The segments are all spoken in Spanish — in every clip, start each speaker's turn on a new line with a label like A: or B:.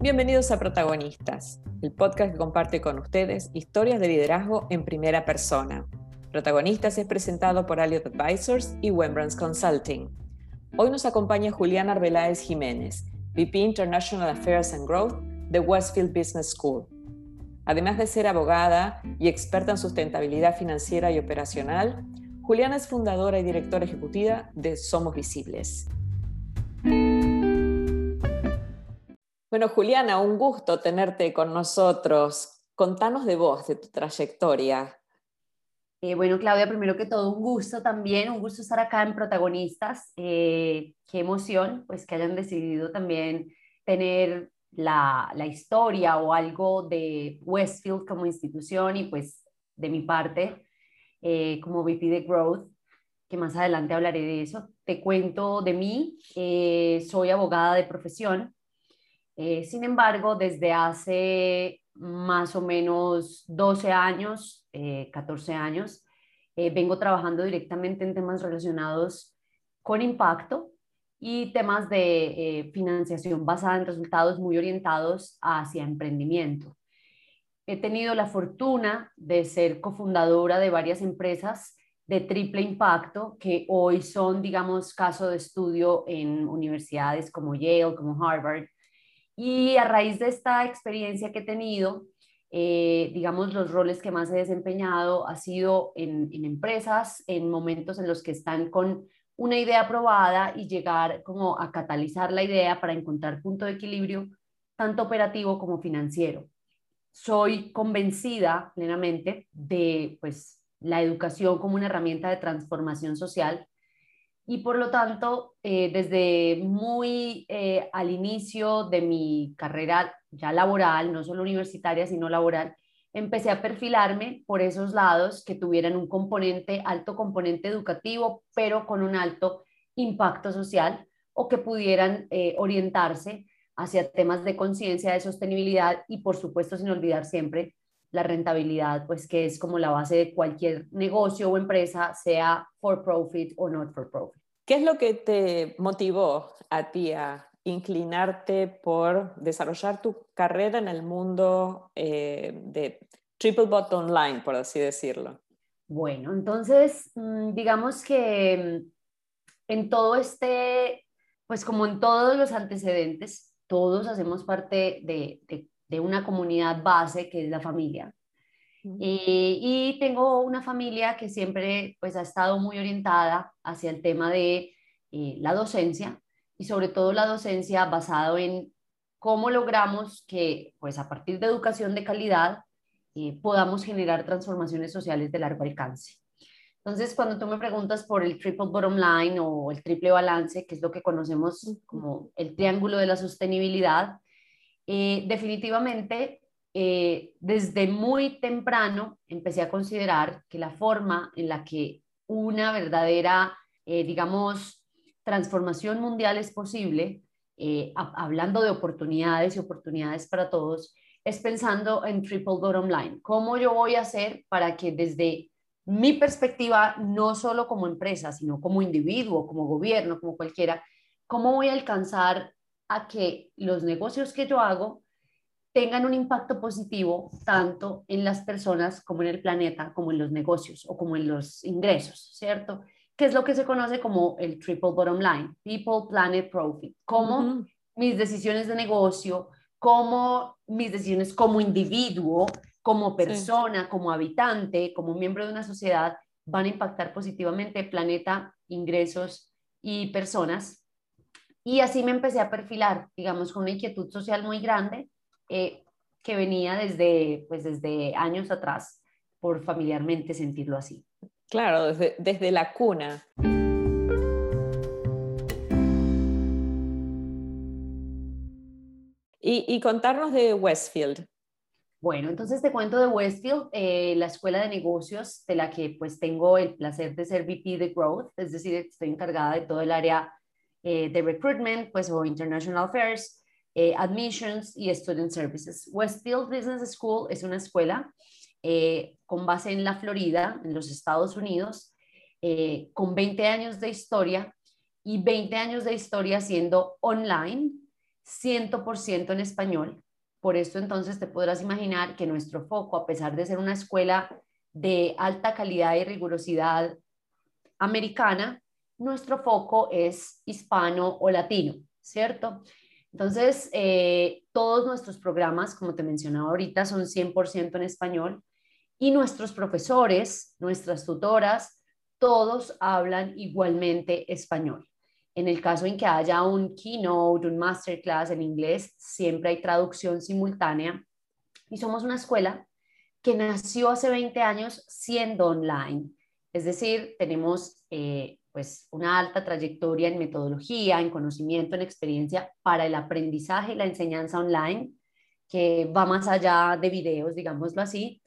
A: Bienvenidos a Protagonistas, el podcast que comparte con ustedes historias de liderazgo en primera persona. Protagonistas es presentado por Elliott Advisors y Wembrands Consulting. Hoy nos acompaña Juliana Arbeláez Jiménez, VP International Affairs and Growth de Westfield Business School. Además de ser abogada y experta en sustentabilidad financiera y operacional, Juliana es fundadora y directora ejecutiva de Somos Visibles. Bueno, Juliana, un gusto tenerte con nosotros. Contanos de vos, de tu trayectoria.
B: Eh, bueno, Claudia, primero que todo, un gusto también, un gusto estar acá en Protagonistas. Eh, qué emoción, pues que hayan decidido también tener la, la, historia o algo de Westfield como institución y pues de mi parte eh, como VP de Growth, que más adelante hablaré de eso. Te cuento de mí, soy abogada de profesión, sin embargo, desde hace más o menos 12 años, 14 años, eh, vengo trabajando directamente en temas relacionados con impacto y temas de eh, financiación basada en resultados muy orientados hacia emprendimiento. He tenido la fortuna de ser cofundadora de varias empresas de triple impacto que hoy son, digamos, caso de estudio en universidades como Yale, como Harvard. Y a raíz de esta experiencia que he tenido, eh, digamos, los roles que más he desempeñado ha sido en, empresas, en momentos en los que están con una idea aprobada y llegar como a catalizar la idea para encontrar punto de equilibrio, tanto operativo como financiero. Soy convencida plenamente de pues, la educación como una herramienta de transformación social y por lo tanto, eh, desde muy eh, al inicio de mi carrera ya laboral, no solo universitaria, sino laboral, empecé a perfilarme por esos lados que tuvieran un alto componente educativo, pero con un alto impacto social o que pudieran eh, orientarse hacia temas de conciencia, de sostenibilidad y por supuesto sin olvidar siempre la rentabilidad, pues que es como la base de cualquier negocio o empresa, sea for profit o not for profit.
A: ¿Qué es lo que te motivó a ti a inclinarte por desarrollar tu carrera en el mundo eh, de triple bottom line, por así decirlo?
B: Bueno, entonces, mm, digamos que mm, en todo este, pues como en todos los antecedentes, todos hacemos parte de, de una comunidad base que es la familia. Eh, y tengo una familia que siempre pues, ha estado muy orientada hacia el tema de eh, la docencia y sobre todo la docencia basado en cómo logramos que pues, a partir de educación de calidad eh, podamos generar transformaciones sociales de largo alcance. Entonces, cuando tú me preguntas por el triple bottom line o el triple balance, que es lo que conocemos como el triángulo de la sostenibilidad, definitivamente eh, desde muy temprano empecé a considerar que la forma en la que una verdadera, eh, digamos, transformación mundial es posible, eh, hablando de oportunidades y oportunidades para todos, es pensando en triple bottom line. ¿Cómo yo voy a hacer para que desde mi perspectiva, no solo como empresa, sino como individuo, como gobierno, como cualquiera, cómo voy a alcanzar a que los negocios que yo hago tengan un impacto positivo tanto en las personas como en el planeta, como en los negocios o como en los ingresos, ¿cierto? Que es lo que se conoce como el triple bottom line, people, planet, profit. Cómo mis decisiones de negocio, cómo mis decisiones como individuo, como persona, como habitante, como miembro de una sociedad, van a impactar positivamente planeta, ingresos y personas. Y así me empecé a perfilar, digamos, con una inquietud social muy grande eh, que venía desde, pues desde años atrás, por familiarmente sentirlo así.
A: Claro, desde, desde la cuna. Y, y, contarnos de Westfield.
B: Bueno, entonces te cuento de Westfield, eh, la escuela de negocios de la que pues tengo el placer de ser VP de Growth, es decir, estoy encargada de todo el área eh, de recruitment, pues o International Affairs, eh, admissions y Student Services. Westfield Business School es una escuela eh, con base en la Florida, en los Estados Unidos, eh, con 20 años de historia y 20 años de historia siendo online, 100% en español. Por esto entonces te podrás imaginar que nuestro foco, a pesar de ser una escuela de alta calidad y rigurosidad americana, nuestro foco es hispano o latino, ¿cierto? Entonces, eh, todos nuestros programas, como te mencionaba ahorita, son 100% en español y nuestros profesores, nuestras tutoras, todos hablan igualmente español. En el caso en que haya un keynote, un masterclass en inglés, siempre hay traducción simultánea. Y somos una escuela que nació hace 20 años siendo online. Es decir, tenemos eh, pues una alta trayectoria en metodología, en conocimiento, en experiencia para el aprendizaje y la enseñanza online, que va más allá de videos, digámoslo así.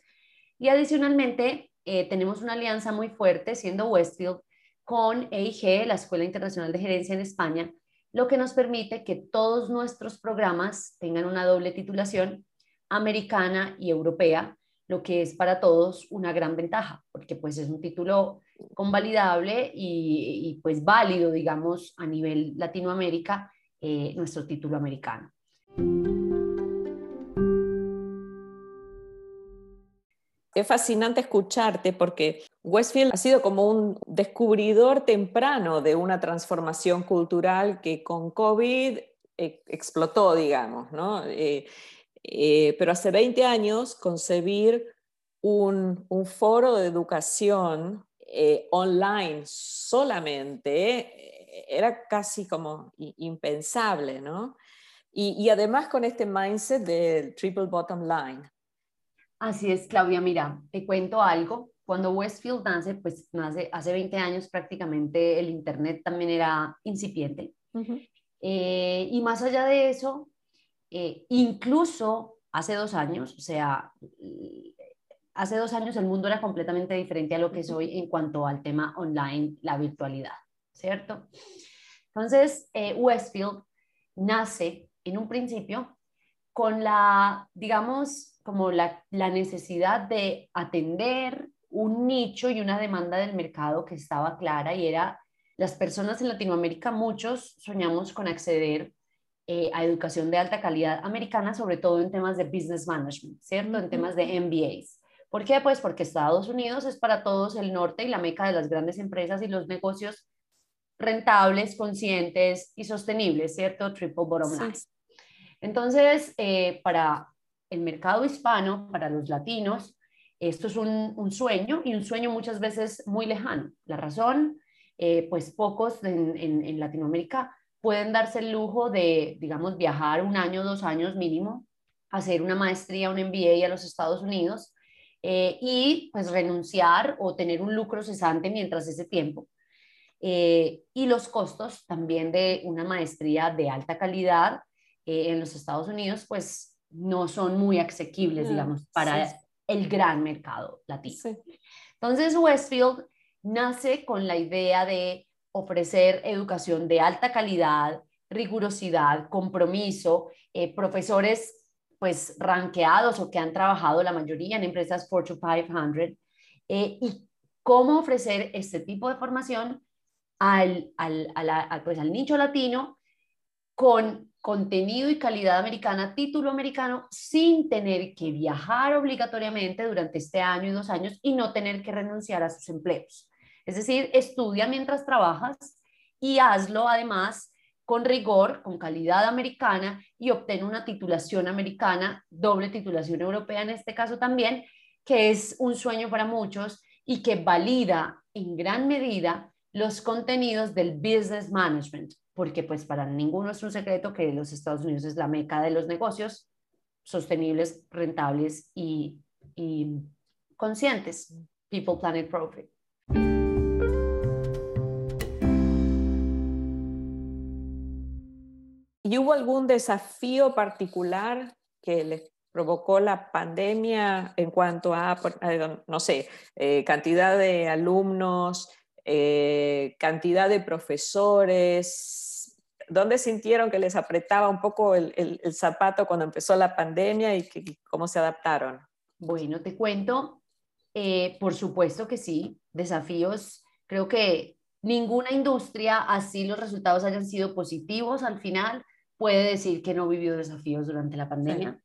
B: Y adicionalmente, eh, tenemos una alianza muy fuerte, siendo Westfield, con EIG, la Escuela Internacional de Gerencia en España, lo que nos permite que todos nuestros programas tengan una doble titulación americana y europea, lo que es para todos una gran ventaja, porque pues es un título convalidable y, pues válido, digamos, a nivel Latinoamérica, eh, nuestro título americano.
A: Es fascinante escucharte porque Westfield ha sido como un descubridor temprano de una transformación cultural que con COVID eh, explotó, digamos, ¿no? Eh, pero hace 20 años concebir un, foro de educación online solamente era casi como impensable, ¿no? Y, y además con este mindset del triple bottom line.
B: Así es, Claudia. Mira, te cuento algo. Cuando Westfield nace, pues nace hace 20 años prácticamente el Internet también era incipiente. Eh, y más allá de eso, eh, incluso hace dos años, o sea, hace dos años el mundo era completamente diferente a lo que es hoy en cuanto al tema online, la virtualidad, ¿cierto? Entonces, eh, Westfield nace en un principio con la, digamos, como la, necesidad de atender un nicho y una demanda del mercado que estaba clara y era las personas en Latinoamérica, muchos soñamos con acceder eh, a educación de alta calidad americana, sobre todo en temas de business management, ¿cierto? En temas de MBAs. ¿Por qué? Pues porque Estados Unidos es para todos el norte y la meca de las grandes empresas y los negocios rentables, conscientes y sostenibles, ¿cierto? Triple bottom line. Entonces, eh, para el mercado hispano, para los latinos, esto es un, sueño y un sueño muchas veces muy lejano. La razón, eh, pues pocos en, Latinoamérica pueden darse el lujo de, digamos, viajar un año, dos años mínimo, hacer una maestría, un MBA a los Estados Unidos eh, y pues renunciar o tener un lucro cesante mientras ese tiempo. Eh, y los costos también de una maestría de alta calidad en los Estados Unidos, pues no son muy asequibles, digamos, para el gran mercado latino. Entonces, Westfield nace con la idea de ofrecer educación de alta calidad, rigurosidad, compromiso, eh, profesores pues ranqueados o que han trabajado la mayoría en empresas Fortune 500 eh, y cómo ofrecer este tipo de formación al, al, pues, al nicho latino con contenido y calidad americana, título americano, sin tener que viajar obligatoriamente durante este año y dos años y no tener que renunciar a sus empleos. Es decir, estudia mientras trabajas y hazlo además con rigor, con calidad americana y obtén una titulación americana, doble titulación europea en este caso también, que es un sueño para muchos y que valida en gran medida los contenidos del business management, porque pues para ninguno es un secreto que los Estados Unidos es la meca de los negocios sostenibles, rentables y, conscientes. People, Planet, Profit.
A: ¿Y hubo algún desafío particular que les provocó la pandemia en cuanto a, no sé, eh, cantidad de alumnos, eh, cantidad de profesores, ¿dónde sintieron que les apretaba un poco el, zapato cuando empezó la pandemia y, cómo se adaptaron?
B: Bueno, te cuento, eh, por supuesto que sí, desafíos, creo que ninguna industria, así los resultados hayan sido positivos al final, puede decir que no vivió desafíos durante la pandemia.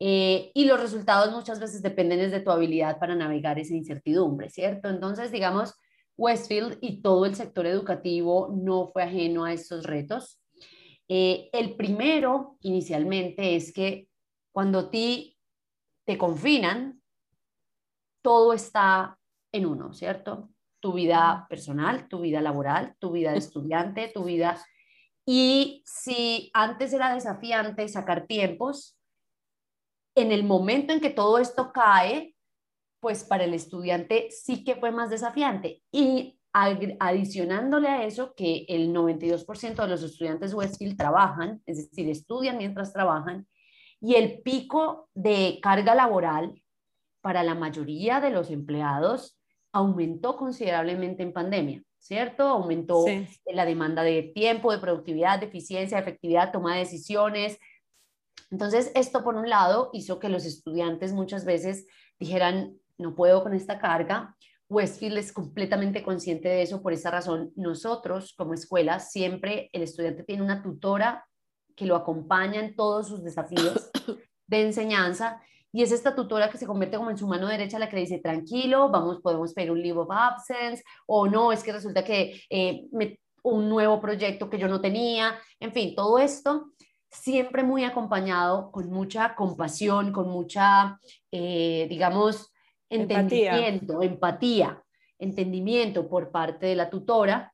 B: Eh, y los resultados muchas veces dependen de tu habilidad para navegar esa incertidumbre, ¿cierto? Entonces, digamos, Westfield y todo el sector educativo no fue ajeno a estos retos. Eh, el primero, inicialmente, es que cuando ti te confinan, todo está en uno, ¿cierto? Tu vida personal, tu vida laboral, tu vida de estudiante, tu vida... Y si antes era desafiante sacar tiempos, en el momento en que todo esto cae, pues para el estudiante sí que fue más desafiante. Y adicionándole a eso que el 92% de los estudiantes Westfield trabajan, es decir, estudian mientras trabajan, y el pico de carga laboral para la mayoría de los empleados aumentó considerablemente en pandemia, ¿cierto? Aumentó la demanda de tiempo, de productividad, de eficiencia, de efectividad, toma de decisiones, entonces, esto por un lado hizo que los estudiantes muchas veces dijeran, no puedo con esta carga. Westfield es completamente consciente de eso, por esa razón nosotros como escuela siempre el estudiante tiene una tutora que lo acompaña en todos sus desafíos de enseñanza y es esta tutora que se convierte como en su mano derecha la que le dice, tranquilo, vamos, podemos pedir un leave of absence, o no, es que resulta que eh, un nuevo proyecto que yo no tenía, en fin, todo esto siempre muy acompañado con mucha compasión, con mucha, eh, digamos, entendimiento, empatía. entendimiento por parte de la tutora.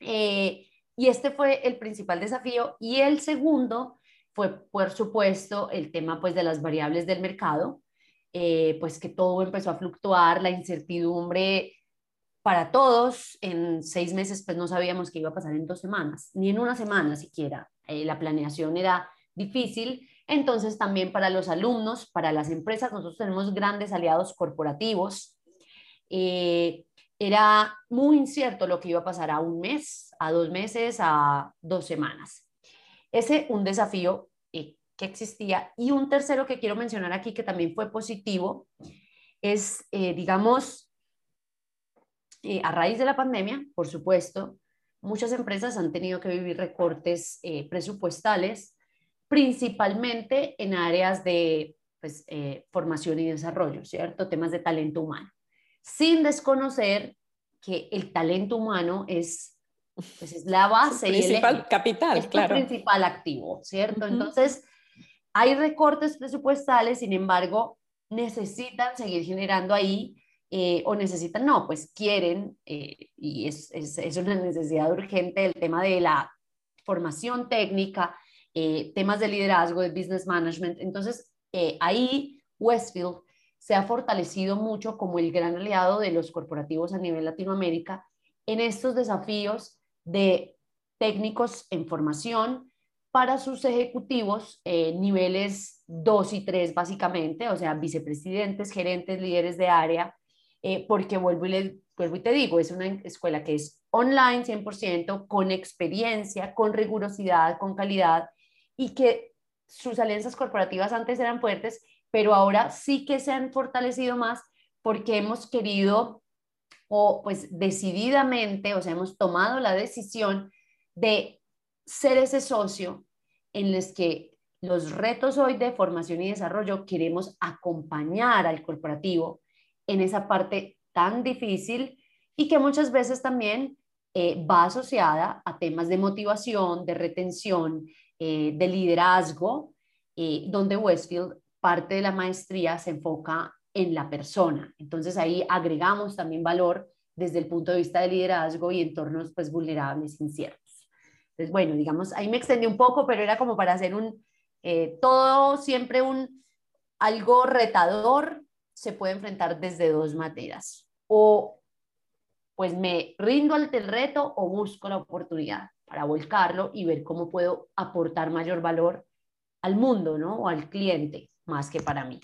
B: Eh, y este fue el principal desafío. Y el segundo fue, por supuesto, el tema pues, de las variables del mercado, eh, pues que todo empezó a fluctuar, la incertidumbre para todos. En seis meses, pues no sabíamos qué iba a pasar en dos semanas, ni en una semana siquiera. Eh, la planeación era difícil. Entonces, también para los alumnos, para las empresas, nosotros tenemos grandes aliados corporativos. Eh, era muy incierto lo que iba a pasar a un mes, a dos meses, a dos semanas. Ese un desafío eh, que existía. Y un tercero que quiero mencionar aquí, que también fue positivo, es, digamos, a raíz de la pandemia, por supuesto, muchas empresas han tenido que vivir recortes eh, presupuestales, principalmente en áreas de pues, eh, formación y desarrollo, ¿cierto? Temas de talento humano, sin desconocer que el talento humano es, pues, es la base.
A: El principal capital,
B: es
A: claro.
B: el principal activo, ¿cierto? Entonces, hay recortes presupuestales, sin embargo, necesitan seguir generando ahí eh, o necesitan, no, pues quieren, eh, y es, es, una necesidad urgente el tema de la formación técnica, eh, temas de liderazgo, de business management. Entonces, ahí Westfield se ha fortalecido mucho como el gran aliado de los corporativos a nivel Latinoamérica en estos desafíos de técnicos en formación para sus ejecutivos, niveles 2 y 3 básicamente, o sea, vicepresidentes, gerentes, líderes de área, eh, porque vuelvo y, le, vuelvo y te digo, es una escuela que es online 100%, con experiencia, con rigurosidad, con calidad, y que sus alianzas corporativas antes eran fuertes, pero ahora sí que se han fortalecido más porque hemos querido o pues decididamente, o sea, hemos tomado la decisión de ser ese socio en los que los retos hoy de formación y desarrollo queremos acompañar al corporativo en esa parte tan difícil y que muchas veces también eh, va asociada a temas de motivación, de retención, eh, de liderazgo, eh, donde Westfield parte de la maestría se enfoca en la persona. Entonces ahí agregamos también valor desde el punto de vista de liderazgo y entornos pues vulnerables, inciertos. Entonces, bueno, digamos, ahí me extendí un poco, pero era como para hacer un, todo siempre un, algo retador, se puede enfrentar desde dos maneras. O pues me rindo ante el reto o busco la oportunidad para volcarlo y ver cómo puedo aportar mayor valor al mundo, ¿no? O al cliente, más que para mí.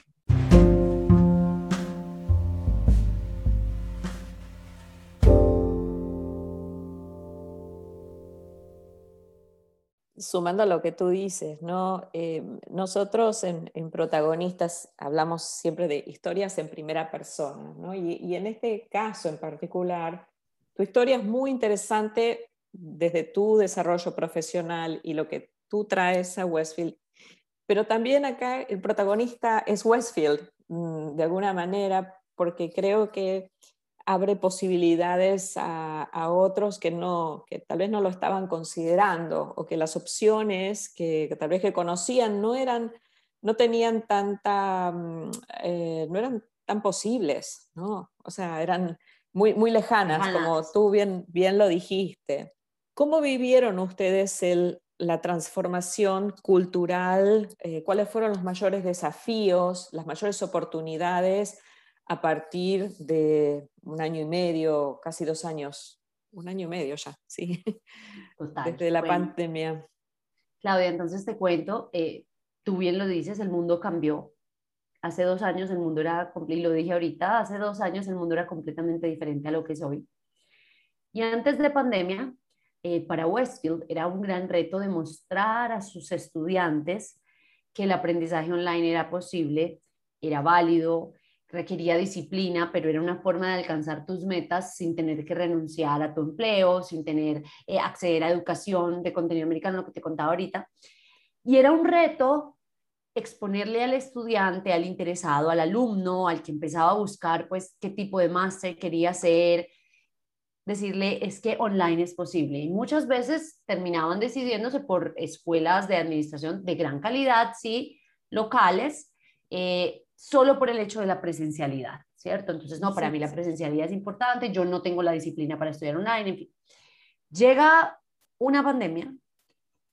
A: Sumando a lo que tú dices, ¿no? Eh, nosotros en, protagonistas hablamos siempre de historias en primera persona, ¿no? y, en este caso en particular, tu historia es muy interesante desde tu desarrollo profesional y lo que tú traes a Westfield. Pero también acá el protagonista es Westfield, mm, de alguna manera, porque creo que abre posibilidades a, otros que, no, que tal vez no lo estaban considerando o que las opciones que, tal vez que conocían no eran, no tenían tanta, mm, eh, no eran tan posibles, ¿no? O sea, eran muy, muy lejanas, como tú bien, bien lo dijiste. ¿Cómo vivieron ustedes el, la transformación cultural? Eh, ¿Cuáles fueron los mayores desafíos, las mayores oportunidades a partir de un año y medio, casi dos años, un año y medio ya, sí, desde la pandemia.
B: Claudia, entonces te cuento, eh, tú bien lo dices, el mundo cambió. Hace dos años el mundo era, y lo dije ahorita, hace dos años el mundo era completamente diferente a lo que es hoy. Y antes de pandemia, eh, para Westfield era un gran reto demostrar a sus estudiantes que el aprendizaje online era posible, era válido, requería disciplina, pero era una forma de alcanzar tus metas sin tener que renunciar a tu empleo, sin tener eh, acceder a educación de contenido americano, lo que te contaba ahorita. Y era un reto exponerle al estudiante, al interesado, al alumno, al que empezaba a buscar, pues, qué tipo de máster quería hacer, decirle, es que online es posible. Y muchas veces terminaban decidiéndose por escuelas de administración de gran calidad, sí, locales, eh, solo por el hecho de la presencialidad, ¿cierto? Entonces, no, para mí la presencialidad es importante, yo no tengo la disciplina para estudiar online, en fin. Llega una pandemia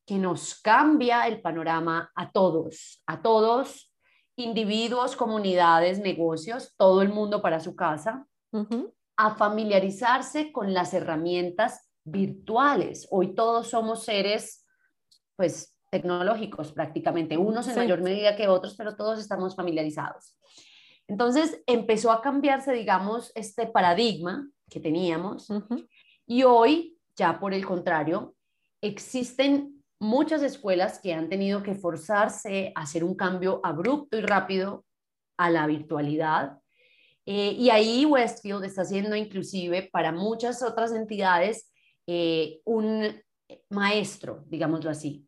B: que nos cambia el panorama a todos, a todos, individuos, comunidades, negocios, todo el mundo para su casa, a familiarizarse con las herramientas virtuales. Hoy todos somos seres, pues, tecnológicos prácticamente, unos en mayor medida que otros, pero todos estamos familiarizados. Entonces empezó a cambiarse, digamos, este paradigma que teníamos y hoy, ya por el contrario, existen muchas escuelas que han tenido que forzarse a hacer un cambio abrupto y rápido a la virtualidad. Eh, y ahí Westfield está haciendo inclusive para muchas otras entidades eh, un maestro, digámoslo así,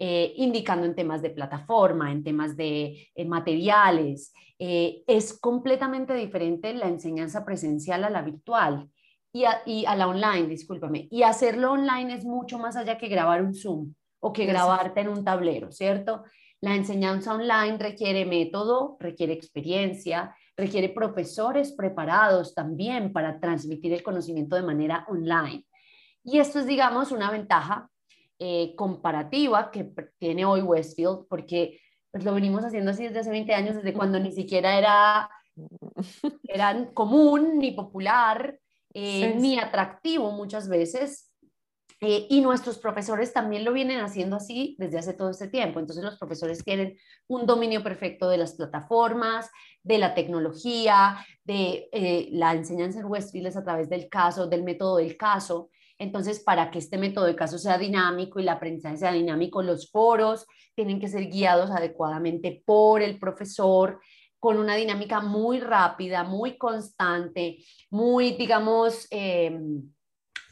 B: eh, indicando en temas de plataforma, en temas de eh, materiales. Eh, es completamente diferente la enseñanza presencial a la virtual y a, la online, discúlpame. Y hacerlo online es mucho más allá que grabar un Zoom o que grabarte en un tablero, ¿cierto? La enseñanza online requiere método, requiere experiencia, requiere profesores preparados también para transmitir el conocimiento de manera online. Y esto es, digamos, una ventaja eh, comparativa que tiene hoy Westfield, porque pues, lo venimos haciendo así desde hace 20 años, desde cuando ni siquiera era, era común, ni popular, eh, ni atractivo muchas veces. Eh, y nuestros profesores también lo vienen haciendo así desde hace todo este tiempo. Entonces los profesores tienen un dominio perfecto de las plataformas, de la tecnología, de la enseñanza en Westfield es a través del caso, del método del caso. Entonces, para que este método de caso sea dinámico y la aprendizaje sea dinámico, los foros tienen que ser guiados adecuadamente por el profesor con una dinámica muy rápida, muy constante, muy, digamos, em,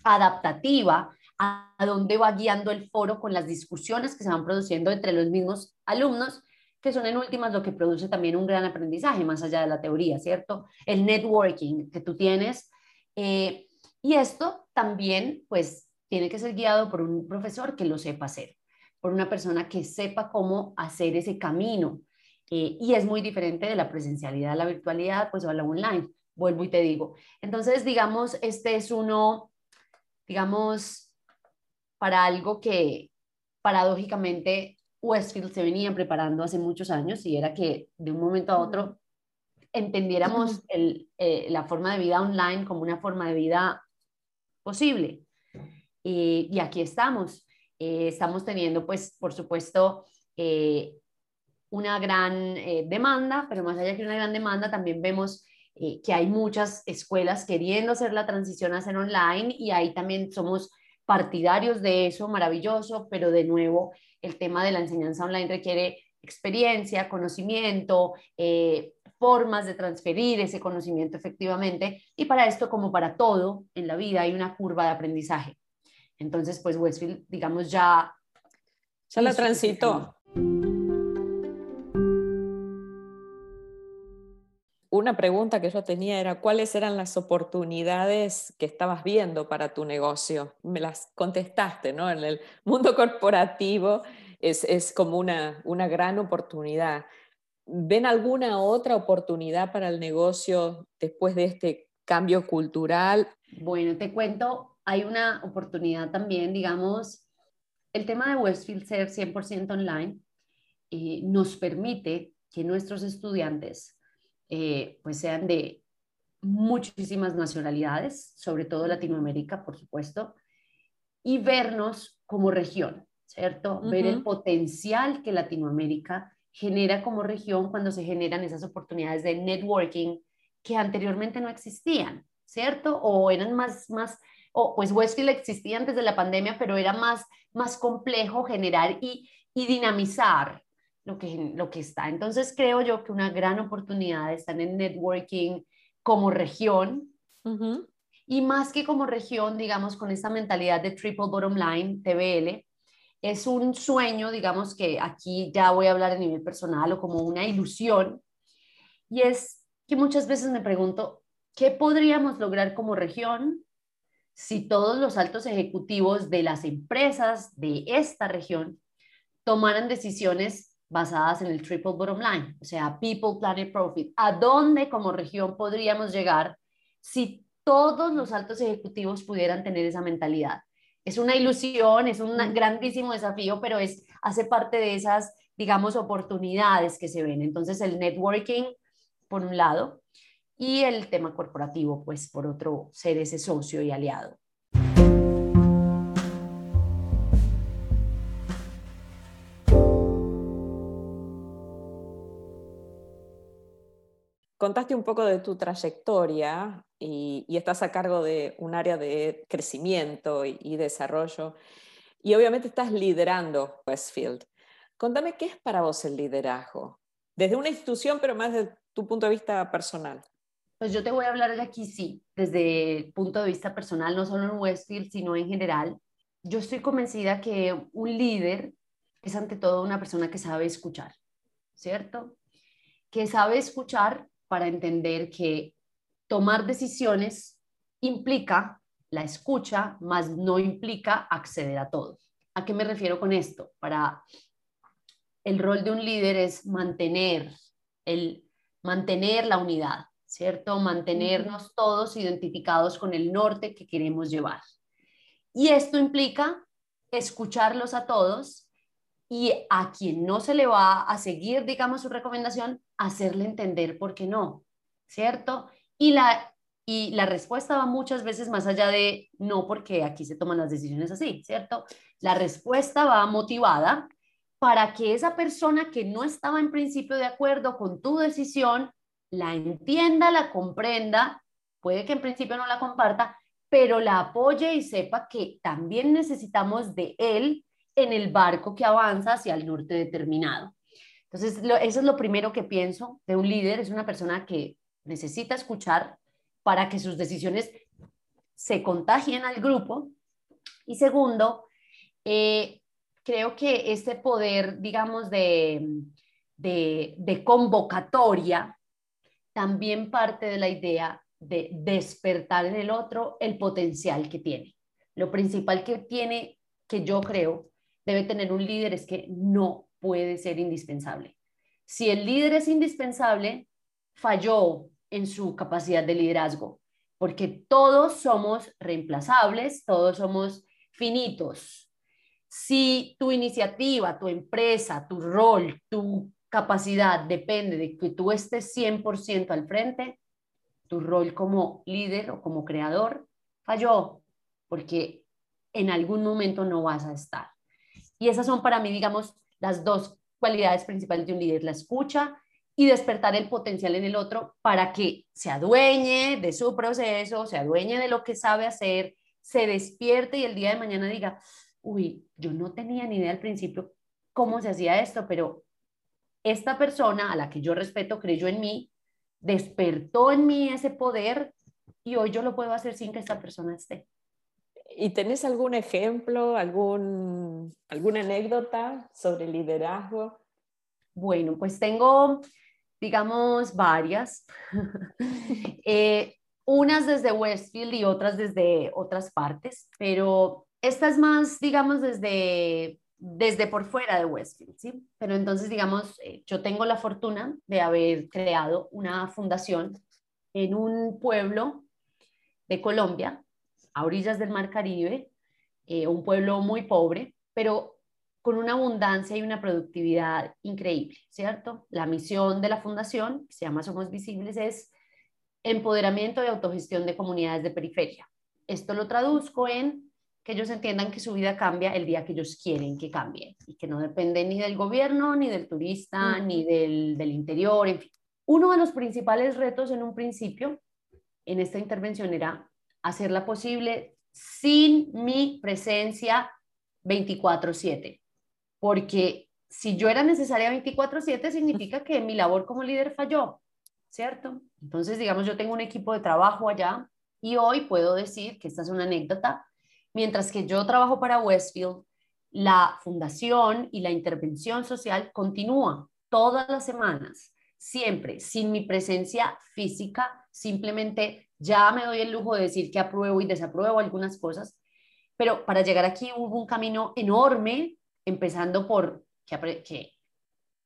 B: adaptativa a, dónde va guiando el foro con las discusiones que se van produciendo entre los mismos alumnos que son en últimas lo que produce también un gran aprendizaje más allá de la teoría, ¿cierto? El networking que tú tienes. Eh, y esto también, pues, tiene que ser guiado por un profesor que lo sepa hacer, por una persona que sepa cómo hacer ese camino. Eh, y es muy diferente de la presencialidad a la virtualidad, pues, o a la online. Vuelvo y te digo. Entonces, digamos, este es uno, digamos, para algo que paradójicamente Westfield se venía preparando hace muchos años y era que de un momento a otro entendiéramos el, eh, la forma de vida online como una forma de vida posible. y aquí estamos. Eh, estamos teniendo, pues, por supuesto, eh, una gran eh, demanda, pero más allá que una gran demanda, también vemos que hay muchas escuelas queriendo hacer la transición a ser online y ahí también somos partidarios de eso, maravilloso, pero de nuevo, el tema de la enseñanza online requiere experiencia, conocimiento, formas de transferir ese conocimiento efectivamente y para esto, como para todo en la vida, hay una curva de aprendizaje. Entonces, pues Westfield, digamos, ya,
A: Ya la transitó. Una pregunta que yo tenía era cuáles eran las oportunidades que estabas viendo para tu negocio. Me las contestaste, ¿no? En el mundo corporativo es, es como una, una gran oportunidad. ¿Ven alguna otra oportunidad para el negocio después de este cambio cultural?
B: Bueno, te cuento, hay una oportunidad también, digamos, el tema de Westfield ser 100% online eh, nos permite que nuestros estudiantes eh, pues sean de muchísimas nacionalidades, sobre todo Latinoamérica, por supuesto, y vernos como región, ¿cierto? Ver el potencial que Latinoamérica genera como región cuando se generan esas oportunidades de networking que anteriormente no existían, ¿cierto? O eran más, más, o pues Westfield existía antes de la pandemia, pero era más, más complejo generar y, y dinamizar lo que, lo que está. Entonces creo yo que una gran oportunidad está en el networking como región. Y más que como región, digamos, con esta mentalidad de triple bottom line, TBL, es un sueño, digamos que aquí ya voy a hablar a nivel personal o como una ilusión, y es que muchas veces me pregunto, ¿qué podríamos lograr como región si todos los altos ejecutivos de las empresas de esta región tomaran decisiones basadas en el triple bottom line, o sea, people, planet, profit? ¿A dónde como región podríamos llegar si todos los altos ejecutivos pudieran tener esa mentalidad? Es una ilusión, es un grandísimo desafío, pero es, hace parte de esas, digamos, oportunidades que se ven. Entonces, el networking, por un lado, y el tema corporativo, pues, por otro, ser ese socio y aliado.
A: Contaste un poco de tu trayectoria y, estás a cargo de un área de crecimiento y, desarrollo y obviamente estás liderando Westfield. Contame qué es para vos el liderazgo, desde una institución, pero más desde tu punto de vista personal.
B: Pues yo te voy a hablar de aquí, sí, desde el punto de vista personal, no solo en Westfield, sino en general. Yo estoy convencida que un líder es ante todo una persona que sabe escuchar, ¿cierto? Que sabe escuchar para entender que tomar decisiones implica la escucha, más no implica acceder a todo. ¿A qué me refiero con esto? Para el rol de un líder es mantener el mantener la unidad, ¿cierto? Mantenernos todos identificados con el norte que queremos llevar. Y esto implica escucharlos a todos y a quien no se le va a seguir, digamos, su recomendación, hacerle entender por qué no, ¿cierto? Y la, y la respuesta va muchas veces más allá de no, porque aquí se toman las decisiones así, ¿cierto? La respuesta va motivada para que esa persona que no estaba en principio de acuerdo con tu decisión, la entienda, la comprenda, puede que en principio no la comparta, pero la apoye y sepa que también necesitamos de él en el barco que avanza hacia el norte determinado. Entonces, eso es lo primero que pienso de un líder, es una persona que necesita escuchar para que sus decisiones se contagien al grupo. Y segundo, eh, creo que este poder, digamos, de, de convocatoria también parte de la idea de despertar en el otro el potencial que tiene. Lo principal que tiene, que yo creo, debe tener un líder es que no puede ser indispensable. Si el líder es indispensable, falló en su capacidad de liderazgo, porque todos somos reemplazables, todos somos finitos. Si tu iniciativa, tu empresa, tu rol, tu capacidad depende de que tú estés 100% al frente, tu rol como líder o como creador falló, porque en algún momento no vas a estar. Y esas son para mí, digamos, las dos cualidades principales de un líder, la escucha y despertar el potencial en el otro para que se adueñe de su proceso, se adueñe de lo que sabe hacer, se despierte y el día de mañana diga, uy, yo no tenía ni idea al principio cómo se hacía esto, pero esta persona a la que yo respeto creyó en mí, despertó en mí ese poder y hoy yo lo puedo hacer sin que esta persona esté.
A: ¿Y tenés algún ejemplo, algún, alguna anécdota sobre liderazgo?
B: Bueno, pues tengo, digamos, varias. Eh, unas desde Westfield y otras desde otras partes, pero esta es más, digamos, desde, desde por fuera de Westfield, ¿sí? Pero entonces, digamos, eh, yo tengo la fortuna de haber creado una fundación en un pueblo de Colombia, a orillas del Mar Caribe, eh, un pueblo muy pobre, pero con una abundancia y una productividad increíble, ¿cierto? La misión de la fundación, que se llama Somos Visibles, es empoderamiento y autogestión de comunidades de periferia. Esto lo traduzco en que ellos entiendan que su vida cambia el día que ellos quieren que cambie y que no depende ni del gobierno, ni del turista, ni del, del interior, en fin. Uno de los principales retos en un principio en esta intervención era hacerla posible sin mi presencia 24/7, porque si yo era necesaria 24/7 significa que mi labor como líder falló, ¿cierto? Entonces, digamos, yo tengo un equipo de trabajo allá y hoy puedo decir que esta es una anécdota, mientras que yo trabajo para Westfield, la fundación y la intervención social continúa todas las semanas, siempre, sin mi presencia física, simplemente ya me doy el lujo de decir que apruebo y desapruebo algunas cosas, pero para llegar aquí hubo un camino enorme, empezando por que,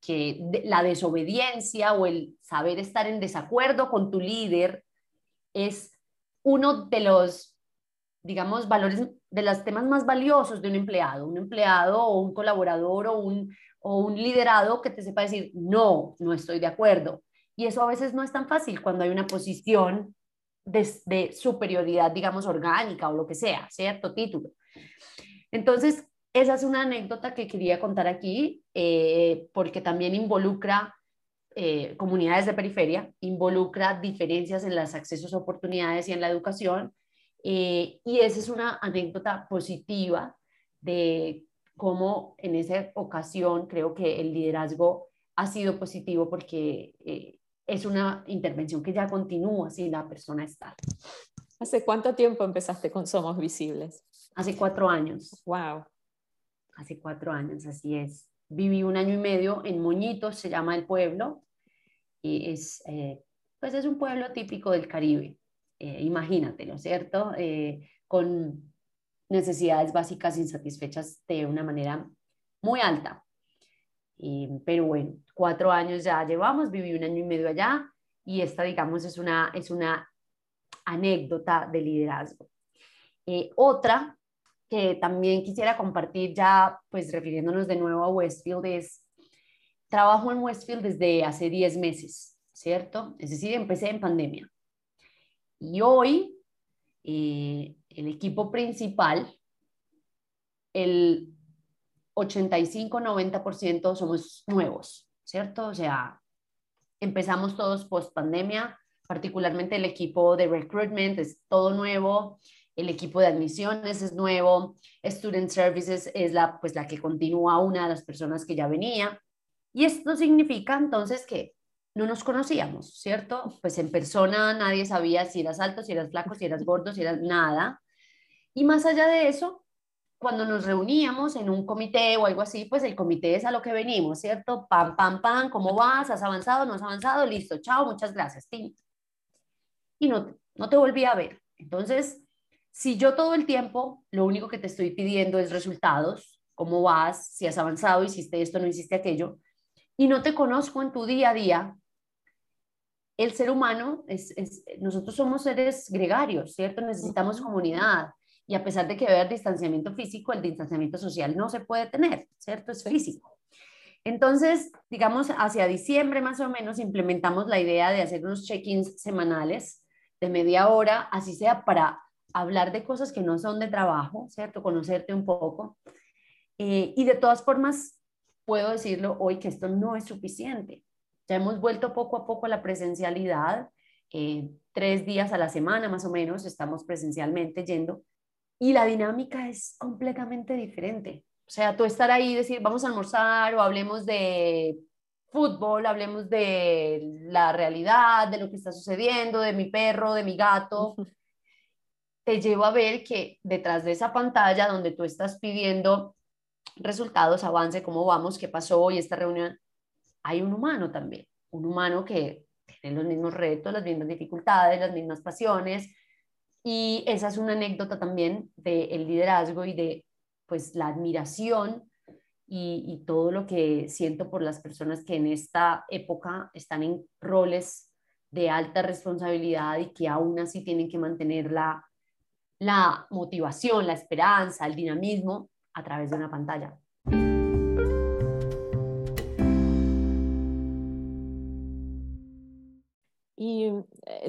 B: que la desobediencia o el saber estar en desacuerdo con tu líder es uno de los, digamos, valores, de los temas más valiosos de un empleado, un empleado o un colaborador o un, o un liderado que te sepa decir, no, no estoy de acuerdo. Y eso a veces no es tan fácil cuando hay una posición de, superioridad, digamos, orgánica o lo que sea, cierto título. Entonces, esa es una anécdota que quería contar aquí, eh, porque también involucra eh, comunidades de periferia, involucra diferencias en los accesos a oportunidades y en la educación, eh, y esa es una anécdota positiva de cómo en esa ocasión creo que el liderazgo ha sido positivo porque es una intervención que ya continúa si la persona está.
A: ¿Hace cuánto tiempo empezaste con Somos Visibles?
B: Hace cuatro años.
A: Wow
B: hace cuatro años, así es. Viví un año y medio en Moñitos, se llama el pueblo, y es, eh, pues es un pueblo típico del Caribe, eh, imagínatelo, ¿cierto? Eh, con necesidades básicas insatisfechas de una manera muy alta. Pero bueno, cuatro años ya llevamos, viví un año y medio allá y esta, digamos, es una, es una anécdota de liderazgo. otra que también quisiera compartir ya, pues refiriéndonos de nuevo a Westfield, es, trabajo en Westfield desde hace 10 meses, ¿cierto? Es decir, empecé en pandemia. Y hoy, eh, el equipo principal, el 85-90% somos nuevos, ¿cierto? O sea, empezamos todos post pandemia, particularmente el equipo de recruitment es todo nuevo, el equipo de admisiones es nuevo, Student Services es la, pues, la que continúa una de las personas que ya venía. Y esto significa entonces que no nos conocíamos, ¿cierto? Pues en persona nadie sabía si eras alto, si eras flaco, si eras gordo, si eras nada. Y más allá de eso, cuando nos reuníamos en un comité o algo así, pues el comité es a lo que venimos, ¿cierto? Pam, pam, pam, ¿cómo vas? ¿Has avanzado? ¿No has avanzado? Listo, chao, muchas gracias, Tim. Y no, no te volví a ver. Entonces, si yo todo el tiempo lo único que te estoy pidiendo es resultados, cómo vas, si has avanzado, hiciste esto, no hiciste aquello, y no te conozco en tu día a día, el ser humano, es, nosotros somos seres gregarios, ¿cierto? Necesitamos comunidad. Y a pesar de que haya distanciamiento físico, el distanciamiento social no se puede tener, ¿cierto? Es físico. Entonces, digamos, hacia diciembre más o menos implementamos la idea de hacer unos check-ins semanales de media hora, así sea para hablar de cosas que no son de trabajo, ¿cierto? Conocerte un poco. Eh, y de todas formas, puedo decirlo hoy que esto no es suficiente. Ya hemos vuelto poco a poco a la presencialidad, eh, tres días a la semana más o menos estamos presencialmente yendo y la dinámica es completamente diferente. O sea, tú estar ahí y decir, vamos a almorzar o hablemos de fútbol, hablemos de la realidad, de lo que está sucediendo, de mi perro, de mi gato, te lleva a ver que detrás de esa pantalla donde tú estás pidiendo resultados, avance, cómo vamos, qué pasó hoy, esta reunión, hay un humano también, un humano que tiene los mismos retos, las mismas dificultades, las mismas pasiones. Y esa es una anécdota también del liderazgo y de pues la admiración y, y, todo lo que siento por las personas que en esta época están en roles de alta responsabilidad y que aún así tienen que mantener la, la motivación, la esperanza, el dinamismo a través de una pantalla.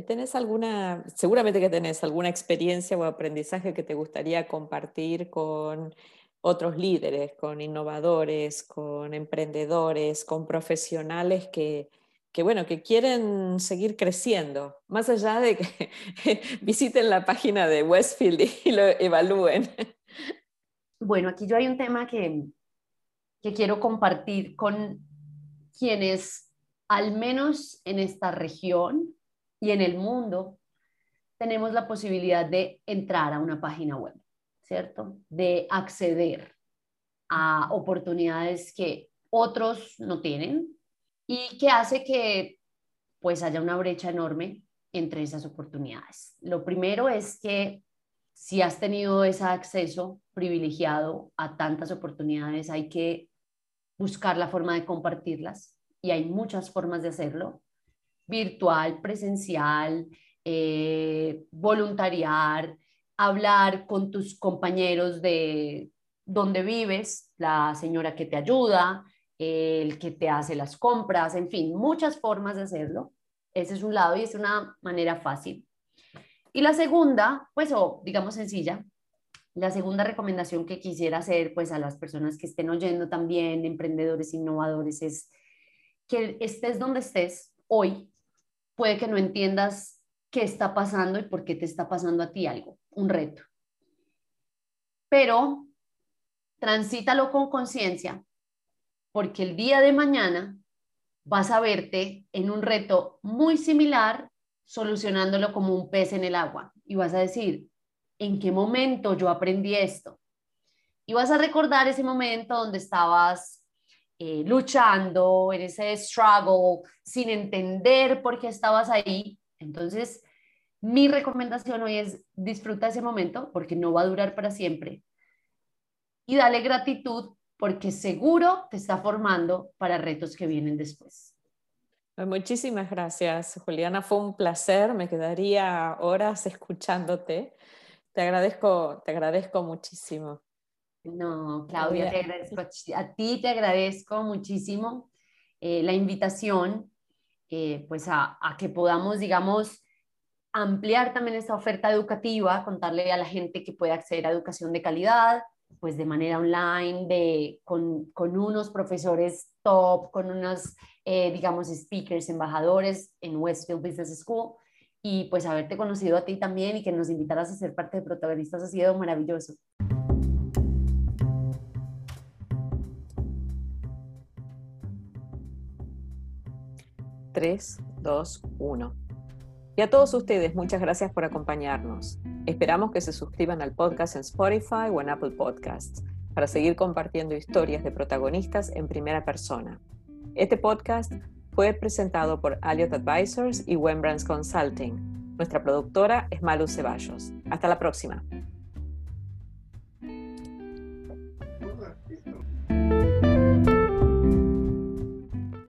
A: Tenés alguna, seguramente que tenés alguna experiencia o aprendizaje que te gustaría compartir con otros líderes, con innovadores, con emprendedores, con profesionales que, que, bueno, que quieren seguir creciendo, más allá de que visiten la página de Westfield y lo evalúen?
B: Bueno, aquí yo hay un tema que, que quiero compartir con quienes al menos en esta región y en el mundo, tenemos la posibilidad de entrar a una página web, ¿cierto? De acceder a oportunidades que otros no tienen y que hace que pues haya una brecha enorme entre esas oportunidades. Lo primero es que si has tenido ese acceso privilegiado a tantas oportunidades, hay que buscar la forma de compartirlas y hay muchas formas de hacerlo, virtual, presencial, eh, voluntariar, hablar con tus compañeros de donde vives, la señora que te ayuda, el que te hace las compras, en fin, muchas formas de hacerlo. Ese es un lado y es una manera fácil. Y la segunda, pues, o digamos sencilla, la segunda recomendación que quisiera hacer, pues, a las personas que estén oyendo también, emprendedores, innovadores, es que estés donde estés hoy, puede que no entiendas qué está pasando y por qué te está pasando a ti algo, un reto. Pero transítalo con conciencia, porque el día de mañana vas a verte en un reto muy similar, solucionándolo como un pez en el agua. Y vas a decir, ¿en qué momento yo aprendí esto? Y vas a recordar ese momento donde estabas eh, luchando, en ese struggle, sin entender por qué estabas ahí. Entonces, mi recomendación hoy es disfruta ese momento porque no va a durar para siempre y dale gratitud porque seguro te está formando para retos que vienen después.
A: Pues muchísimas gracias, Juliana. Fue un placer. Me quedaría horas escuchándote. Te agradezco, te agradezco muchísimo.
B: No, Claudia, te agradezco, a ti te agradezco muchísimo eh, la invitación, eh, pues a, que podamos, digamos, ampliar también esta oferta educativa, contarle a la gente que puede acceder a educación de calidad, pues de manera online, de, con, unos profesores top, con unos, eh, digamos, speakers, embajadores en Westfield Business School, y pues haberte conocido a ti también y que nos invitaras a ser parte de protagonistas ha sido maravilloso.
A: 3, 2, 1. Y a todos ustedes, muchas gracias por acompañarnos. Esperamos que se suscriban al podcast en Spotify o en Apple Podcasts para seguir compartiendo historias de protagonistas en primera persona. Este podcast fue presentado por Alliot Advisors y Wembrands Consulting. Nuestra productora es Malu Ceballos. Hasta la próxima.